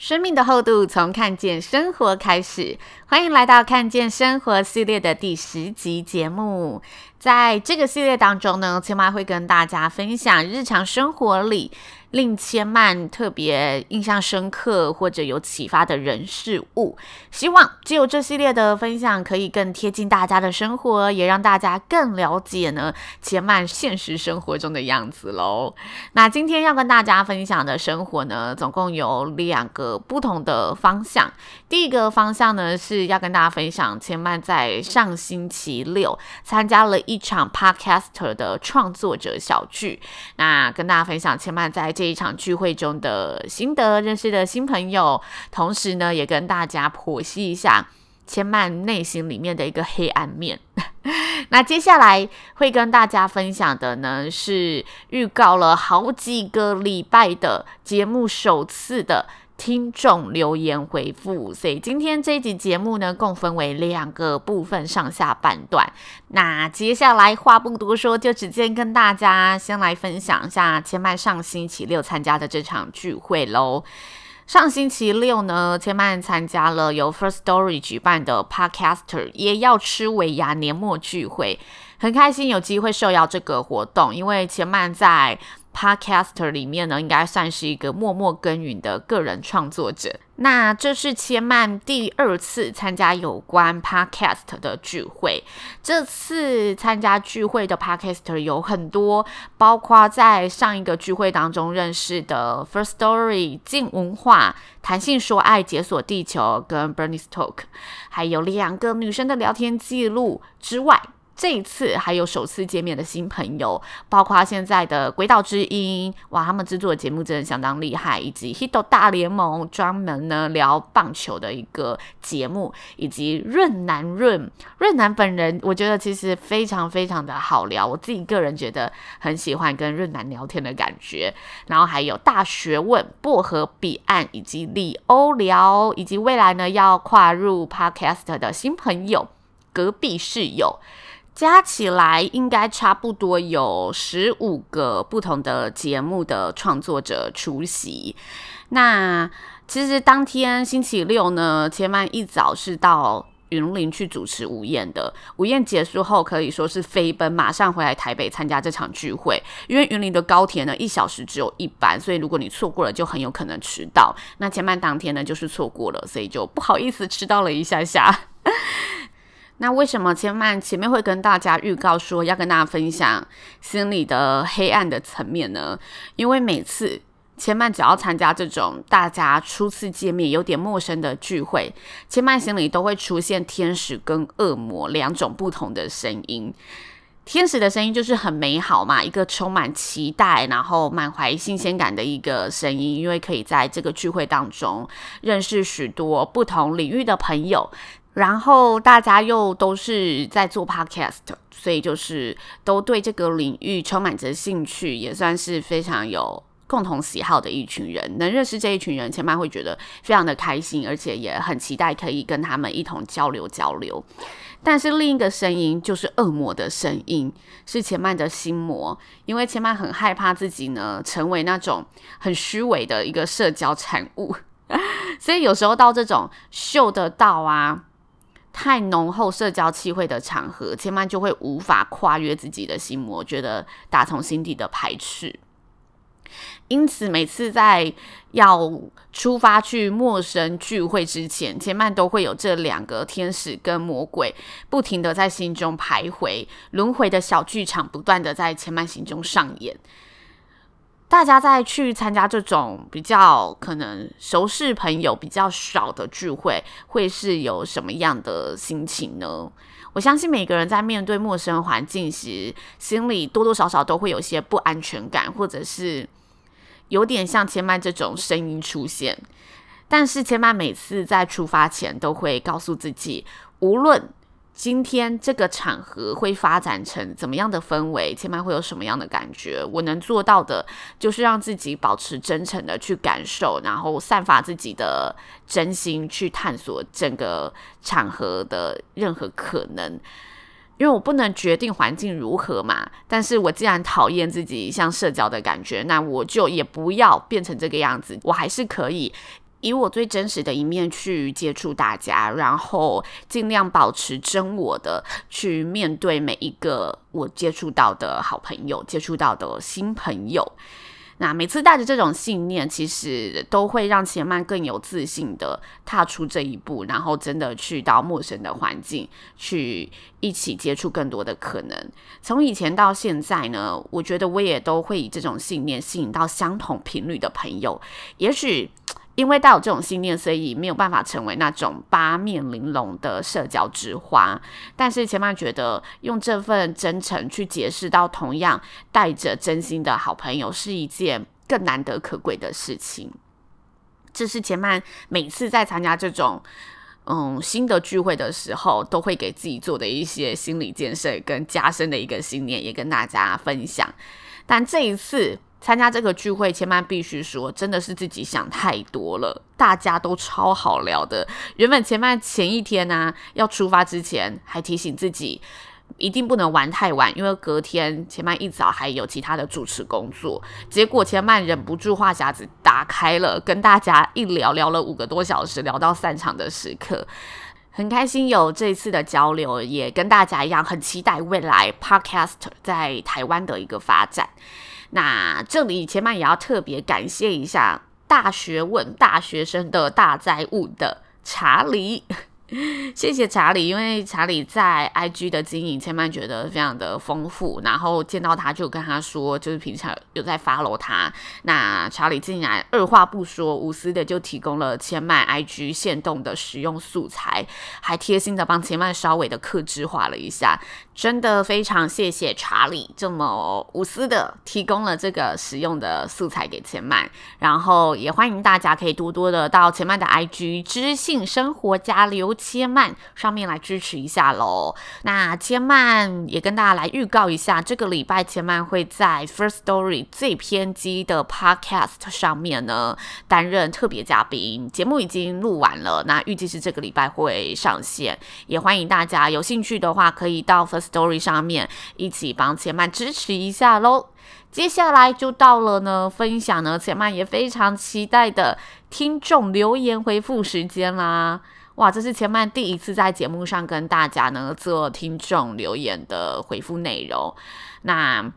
生命的厚度从看见生活开始，欢迎来到看见生活系列的第十集节目。在这个系列当中呢，青蛙会跟大家分享日常生活里令千曼特别印象深刻或者有启发的人事物。希望只有这系列的分享可以更贴近大家的生活，也让大家更了解呢千曼现实生活中的样子喽。那今天要跟大家分享的生活呢，总共有两个不同的方向。第一个方向呢，是要跟大家分享千曼在上星期六参加了一场 Podcaster 的创作者小聚，那跟大家分享千曼在这一场聚会中的心得，认识的新朋友，同时呢，也跟大家剖析一下千曼内心里面的一个黑暗面。那接下来会跟大家分享的呢，是预告了好几个礼拜的节目首次的。听众留言回复，所以今天这一集节目呢，共分为两个部分，上下半段。那接下来话不多说，就直接跟大家先来分享一下千嫚上星期六参加的这场聚会喽。上星期六呢，千曼参加了由 First Story 举办的 Podcaster 也要吃尾牙年末聚会，很开心有机会受邀这个活动，因为千曼在 Podcaster 里面呢，应该算是一个默默耕耘的个人创作者。那这是千曼第二次参加有关 Podcast 的聚会。这次参加聚会的 Podcaster 有很多，包括在上一个聚会当中认识的 First Story、静文化、谈性说爱、解锁地球跟 Bernice Talk，还有两个女生的聊天记录之外。这一次还有首次见面的新朋友，包括现在的鬼岛之音，哇，他们制作的节目真的相当厉害，以及 Hit 大联盟专门呢聊棒球的一个节目，以及润南润润南本人，我觉得其实非常非常的好聊，我自己个人觉得很喜欢跟润南聊天的感觉。然后还有大学问、薄荷彼岸以及李欧聊，以及未来呢要跨入 Podcast 的新朋友，隔壁室友。加起来应该差不多有十五个不同的节目的创作者出席。那其实当天星期六呢，千曼一早是到云林去主持午宴的。午宴结束后，可以说是飞奔，马上回来台北参加这场聚会。因为云林的高铁呢，一小时只有一班，所以如果你错过了，就很有可能迟到。那千曼当天呢，就是错过了，所以就不好意思迟到了一下下。那为什么千曼前面会跟大家预告说要跟大家分享心里的黑暗的层面呢？因为每次千曼只要参加这种大家初次见面、有点陌生的聚会，千曼心里都会出现天使跟恶魔两种不同的声音。天使的声音就是很美好嘛，一个充满期待，然后满怀新鲜感的一个声音，因为可以在这个聚会当中认识许多不同领域的朋友。然后大家又都是在做 podcast，所以就是都对这个领域充满着兴趣，也算是非常有共同喜好的一群人。能认识这一群人，千嫚会觉得非常的开心，而且也很期待可以跟他们一同交流交流。但是另一个声音就是恶魔的声音，是千嫚的心魔，因为千嫚很害怕自己呢成为那种很虚伪的一个社交产物，所以有时候到这种秀得到啊。太浓厚社交气味的场合，千嫚就会无法跨越自己的心魔，觉得打从心底的排斥。因此，每次在要出发去陌生聚会之前，千曼都会有这两个天使跟魔鬼不停的在心中徘徊，轮回的小剧场不断的在千曼心中上演。大家在去参加这种比较可能熟识朋友比较少的聚会，会是有什么样的心情呢？我相信每个人在面对陌生环境时，心里多多少少都会有些不安全感，或者是有点像千曼这种声音出现。但是千曼每次在出发前都会告诉自己，无论今天这个场合会发展成怎么样的氛围，前面会有什么样的感觉？我能做到的就是让自己保持真诚的去感受，然后散发自己的真心去探索整个场合的任何可能。因为我不能决定环境如何嘛，但是我既然讨厌自己像社交的感觉，那我就也不要变成这个样子，我还是可以。以我最真实的一面去接触大家，然后尽量保持真我的去面对每一个我接触到的好朋友、接触到的新朋友。那每次带着这种信念，其实都会让前曼更有自信的踏出这一步，然后真的去到陌生的环境，去一起接触更多的可能。从以前到现在呢，我觉得我也都会以这种信念吸引到相同频率的朋友，也许。因为带有这种信念，所以没有办法成为那种八面玲珑的社交之花。但是千曼觉得，用这份真诚去结识到同样带着真心的好朋友，是一件更难得可贵的事情。这是前曼每次在参加这种嗯新的聚会的时候，都会给自己做的一些心理建设跟加深的一个信念，也跟大家分享。但这一次。参加这个聚会，千曼必须说，真的是自己想太多了。大家都超好聊的。原本千曼前一天呢、要出发之前，还提醒自己一定不能玩太晚，因为隔天千曼一早还有其他的主持工作。结果千曼忍不住话匣子打开了，跟大家一聊聊了五个多小时，聊到散场的时刻，很开心有这一次的交流，也跟大家一样，很期待未来 Podcast 在台湾的一个发展。那这里前面也要特别感谢一下大学问大学生的大灾物的查理。谢谢查理，因为查理在 IG 的经营，千曼觉得非常的丰富。然后见到他就跟他说，就是平常有在 follow 他。那查理竟然二话不说，无私的就提供了千曼 IG 限动的使用素材，还贴心的帮千曼稍微的克制化了一下。真的非常谢谢查理这么无私的提供了这个使用的素材给千曼。然后也欢迎大家可以多多的到千曼的 IG 知性生活家留。千曼上面来支持一下喽。那千曼也跟大家来预告一下，这个礼拜千曼会在 First Story 最偏激的 Podcast 上面呢担任特别嘉宾。节目已经录完了，那预计是这个礼拜会上线。也欢迎大家有兴趣的话，可以到 First Story 上面一起帮千曼支持一下喽。接下来就到了呢分享呢千曼也非常期待的听众留言回复时间啦。哇，这是千曼第一次在节目上跟大家呢做听众留言的回复内容。那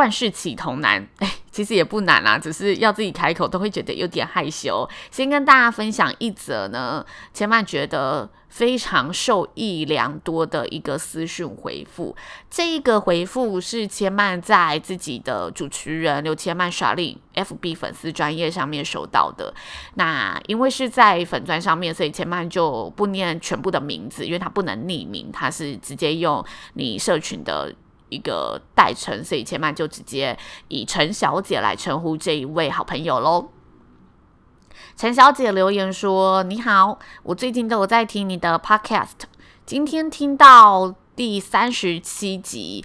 万事起头难，哎，其实也不难啦，只是要自己开口都会觉得有点害羞。先跟大家分享一则呢，千曼觉得。非常受益良多的一个私讯回复，这一个回复是千曼在自己的主持人刘千曼耍力 FB 粉丝专页上面收到的。那因为是在粉专上面，所以千曼就不念全部的名字，因为他不能匿名，他是直接用你社群的一个代称，所以千曼就直接以陈小姐来称呼这一位好朋友喽。陈小姐留言说：“你好，我最近都有在听你的 podcast，今天听到第三十七集。”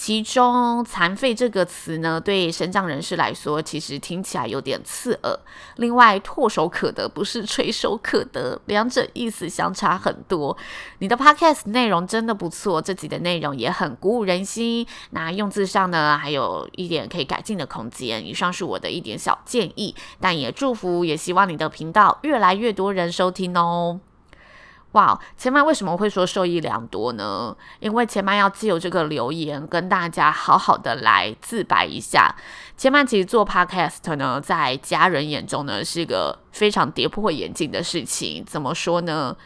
其中“残废”这个词呢，对身障人士来说，其实听起来有点刺耳。另外，“唾手可得”不是“垂手可得”，两者意思相差很多。你的 podcast 内容真的不错，这集的内容也很鼓舞人心。那用字上呢，还有一点可以改进的空间。以上是我的一点小建议，但也祝福，也希望你的频道越来越多人收听哦。哇，前曼为什么会说受益良多呢？因为前曼要借由这个留言跟大家好好的来自白一下。前曼其实做 podcast 呢，在家人眼中呢，是一个非常跌破眼镜的事情。怎么说呢？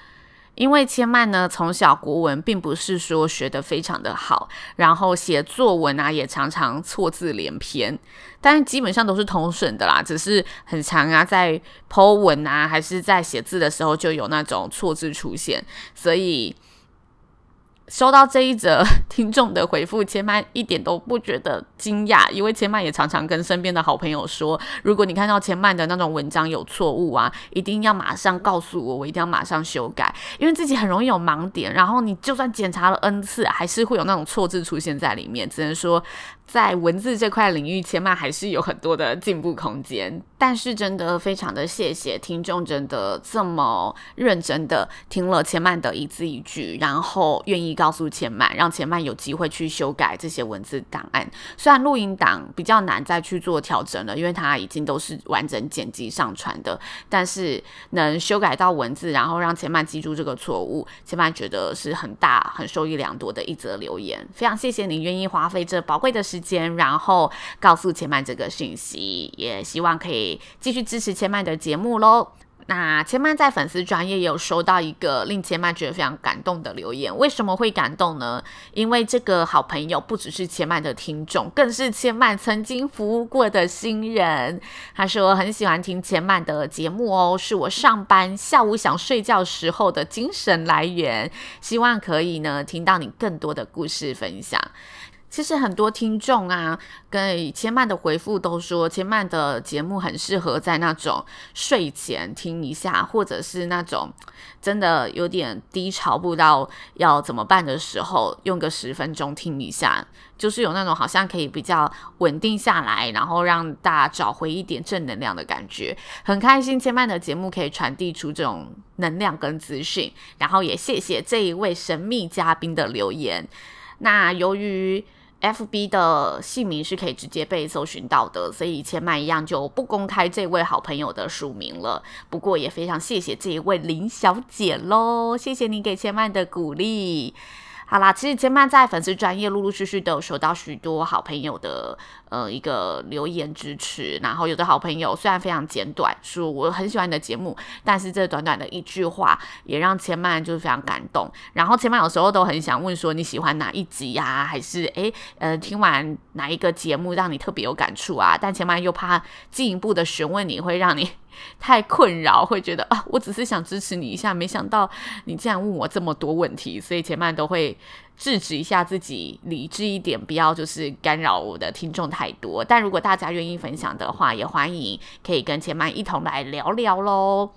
因为千曼呢，从小国文并不是说学得非常的好，然后写作文啊也常常错字连篇，但基本上都是通顺的啦，只是很常啊，在剖文啊还是在写字的时候就有那种错字出现，所以收到这一则 听众的回复，千曼一点都不觉得惊讶，因为千曼也常常跟身边的好朋友说，如果你看到千曼的那种文章有错误啊，一定要马上告诉我，我一定要马上修改，因为自己很容易有盲点，然后你就算检查了 N 次，还是会有那种错字出现在里面，只能说。在文字这块领域，千曼还是有很多的进步空间。但是真的非常的谢谢听众，真的这么认真的听了千曼的一字一句，然后愿意告诉千曼，让千曼有机会去修改这些文字档案。虽然录音档比较难再去做调整了，因为它已经都是完整剪辑上传的，但是能修改到文字，然后让千曼记住这个错误，千曼觉得是很大、很受益良多的一则留言。非常谢谢你愿意花费这宝贵的时时间，然后告诉千曼这个讯息，也希望可以继续支持千曼的节目喽。那千曼在粉丝专业也有收到一个令千曼觉得非常感动的留言，为什么会感动呢？因为这个好朋友不只是千曼的听众，更是千曼曾经服务过的新人。他说很喜欢听千曼的节目哦，是我上班下午想睡觉时候的精神来源。希望可以呢听到你更多的故事分享。其实很多听众啊，跟千曼的回复都说，千曼的节目很适合在那种睡前听一下，或者是那种真的有点低潮，不知道要怎么办的时候，用个十分钟听一下，就是有那种好像可以比较稳定下来，然后让大家找回一点正能量的感觉。很开心千曼的节目可以传递出这种能量跟资讯，然后也谢谢这一位神秘嘉宾的留言。那由于 FB 的姓名是可以直接被搜寻到的，所以千曼一样就不公开这位好朋友的署名了。不过也非常谢谢这一位林小姐喽，谢谢你给千曼的鼓励。好啦，其实千曼在粉丝专业陆陆续续都有收到许多好朋友的呃一个留言支持，然后有的好朋友虽然非常简短，说我很喜欢你的节目，但是这短短的一句话也让千曼就是非常感动。然后千曼有时候都很想问说你喜欢哪一集呀、还是诶呃听完哪一个节目让你特别有感触啊？但千曼又怕进一步的询问你会让你。太困扰，会觉得啊，我只是想支持你一下，没想到你竟然问我这么多问题，所以千曼都会制止一下自己，理智一点，不要就是干扰我的听众太多。但如果大家愿意分享的话，也欢迎可以跟千曼一同来聊聊喽。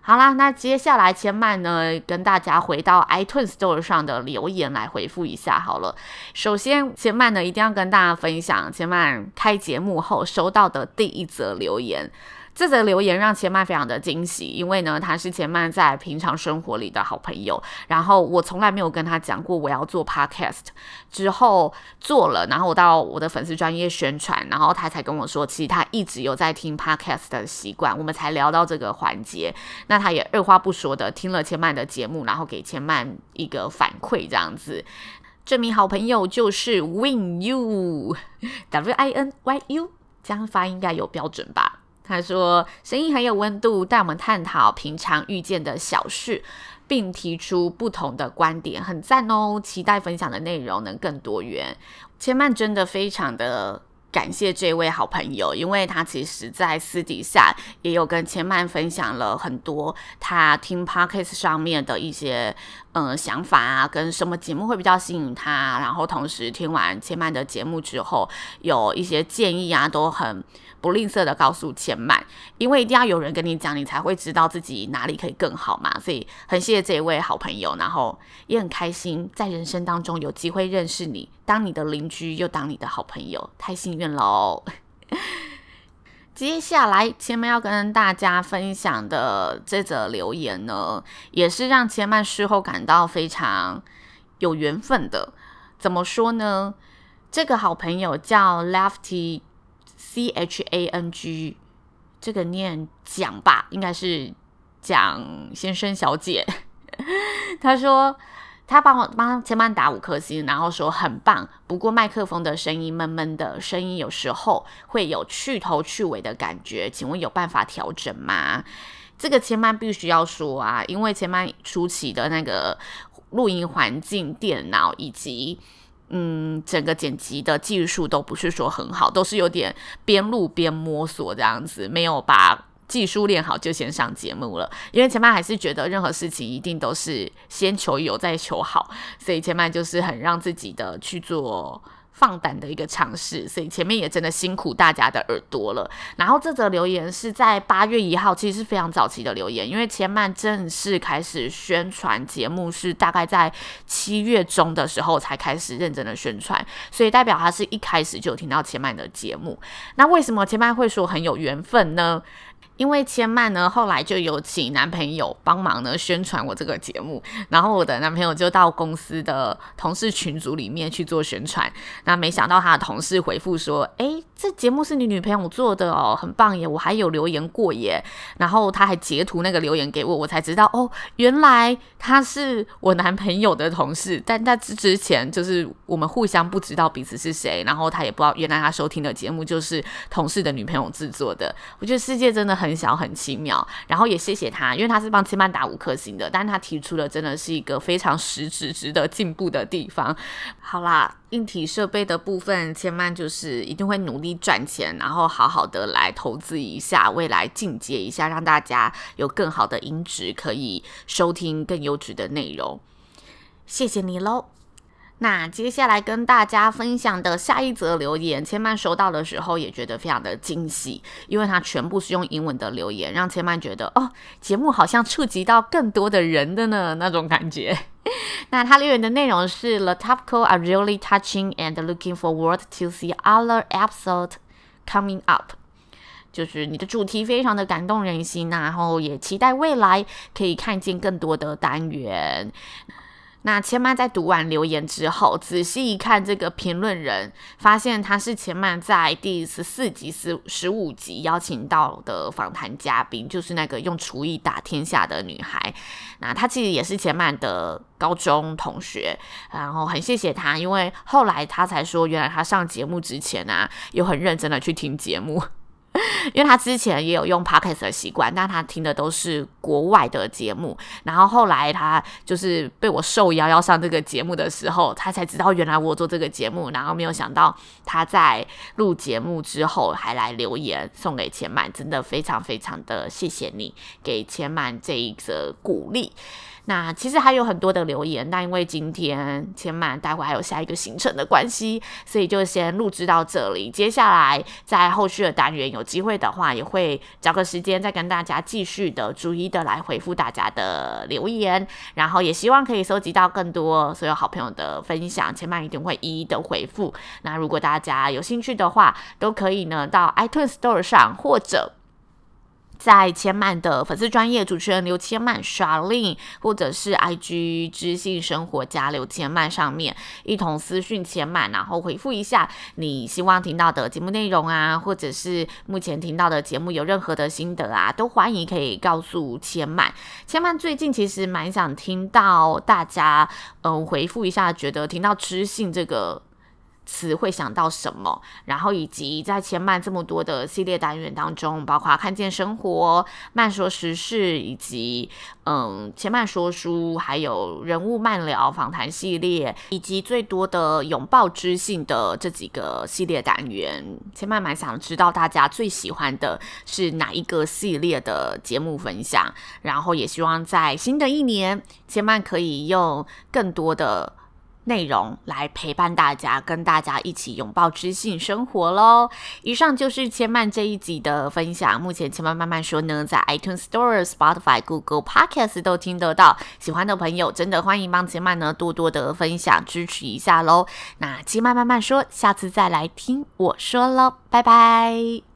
好啦，那接下来千曼呢，跟大家回到 iTunes Store 上的留言来回复一下好了。首先，千曼呢一定要跟大家分享千曼开节目后收到的第一则留言。这则留言让千曼非常的惊喜，因为呢，他是千曼在平常生活里的好朋友。然后我从来没有跟他讲过我要做 podcast，之后做了，然后我到我的粉丝专业宣传，然后他才跟我说，其实他一直有在听 podcast 的习惯。我们才聊到这个环节，那他也二话不说的听了千曼的节目，然后给千曼一个反馈，这样子。这名好朋友就是 Win You，W I N Y U，这样发音应该有标准吧？他说：“声音很有温度，带我们探讨平常遇见的小事，并提出不同的观点，很赞哦！期待分享的内容能更多元。”千曼真的非常的感谢这位好朋友，因为他其实在私底下也有跟千曼分享了很多他听 Podcast 上面的一些嗯想法啊，跟什么节目会比较吸引他，然后同时听完千曼的节目之后，有一些建议啊，都很。不吝啬的告诉千曼，因为一定要有人跟你讲，你才会知道自己哪里可以更好嘛。所以很谢谢这一位好朋友，然后也很开心在人生当中有机会认识你，当你的邻居又当你的好朋友，太幸运喽。接下来千曼要跟大家分享的这则留言呢，也是让千曼事后感到非常有缘分的。怎么说呢？这个好朋友叫 Lefty。C H A N G，这个念蒋吧，应该是蒋先生小姐。他说他帮我帮千曼打五颗星，然后说很棒。不过麦克风的声音闷闷的，声音有时候会有去头去尾的感觉，请问有办法调整吗？这个千曼必须要说啊，因为千曼初期的那个录音环境、电脑以及。嗯，整个剪辑的技术都不是说很好，都是有点边录边摸索这样子，没有把技术练好就先上节目了，因为千曼还是觉得任何事情一定都是先求有再求好，所以千曼就是很让自己的去做。放胆的一个尝试，所以前面也真的辛苦大家的耳朵了。然后这则留言是在八月一号，其实是非常早期的留言，因为千曼正式开始宣传节目是大概在七月中的时候才开始认真的宣传，所以代表他是一开始就听到千曼的节目。那为什么千曼会说很有缘分呢？因为千曼呢，后来就有请男朋友帮忙呢宣传我这个节目，然后我的男朋友就到公司的同事群组里面去做宣传。那没想到他的同事回复说：“诶，这节目是你女朋友做的哦，很棒耶！我还有留言过耶。”然后他还截图那个留言给我，我才知道哦，原来他是我男朋友的同事。但在之之前，就是我们互相不知道彼此是谁，然后他也不知道原来他收听的节目就是同事的女朋友制作的。我觉得世界真的很。很小很奇妙，然后也谢谢他，因为他是帮千曼打五颗星的，但他提出的真的是一个非常实质值得进步的地方。好啦，硬体设备的部分，千曼就是一定会努力赚钱，然后好好的来投资一下，未来进阶一下，让大家有更好的音质，可以收听更优质的内容。谢谢你喽。那接下来跟大家分享的下一则留言，千曼收到的时候也觉得非常的惊喜，因为它全部是用英文的留言，让千曼觉得哦，节目好像触及到更多的人的呢那种感觉。那他留言的内容是：The topic are really touching and looking forward to see other episode coming up。就是你的主题非常的感动人心，然后也期待未来可以看见更多的单元。那千曼在读完留言之后，仔细一看这个评论人，发现他是千曼在第十四集、十十五集邀请到的访谈嘉宾，就是那个用厨艺打天下的女孩。那她其实也是千曼的高中同学，然后很谢谢她，因为后来她才说，原来她上节目之前啊，有很认真的去听节目。因为他之前也有用 podcast 的习惯，但他听的都是国外的节目。然后后来他就是被我受邀要上这个节目的时候，他才知道原来我做这个节目。然后没有想到他在录节目之后还来留言送给千满，真的非常非常的谢谢你给千满这一则鼓励。那其实还有很多的留言，但因为今天千曼待会还有下一个行程的关系，所以就先录制到这里。接下来在后续的单元有机会的话，也会找个时间再跟大家继续的逐一的来回复大家的留言，然后也希望可以收集到更多所有好朋友的分享，千曼一定会一一的回复。那如果大家有兴趣的话，都可以呢到 iTunes Store 上或者。在千曼的粉丝专业主持人刘千曼 Charlene，或者是 IG 知性生活家刘千曼上面一同私讯千曼，然后回复一下你希望听到的节目内容啊，或者是目前听到的节目有任何的心得啊，都欢迎可以告诉千曼。千曼最近其实蛮想听到大家嗯回复一下，觉得听到知性这个。词会想到什么？然后以及在千曼这么多的系列单元当中，包括看见生活、曼说时事，以及嗯千曼说书，还有人物漫聊访谈系列，以及最多的拥抱知性的这几个系列单元，千曼蛮想知道大家最喜欢的是哪一个系列的节目分享。然后也希望在新的一年，千曼可以用更多的。内容来陪伴大家，跟大家一起拥抱知性生活喽。以上就是千曼这一集的分享。目前千曼慢慢说呢，在 iTunes Store、Spotify、Google Podcast 都听得到。喜欢的朋友真的欢迎帮千曼呢多多的分享支持一下喽。那千曼慢慢说，下次再来听我说喽，拜拜。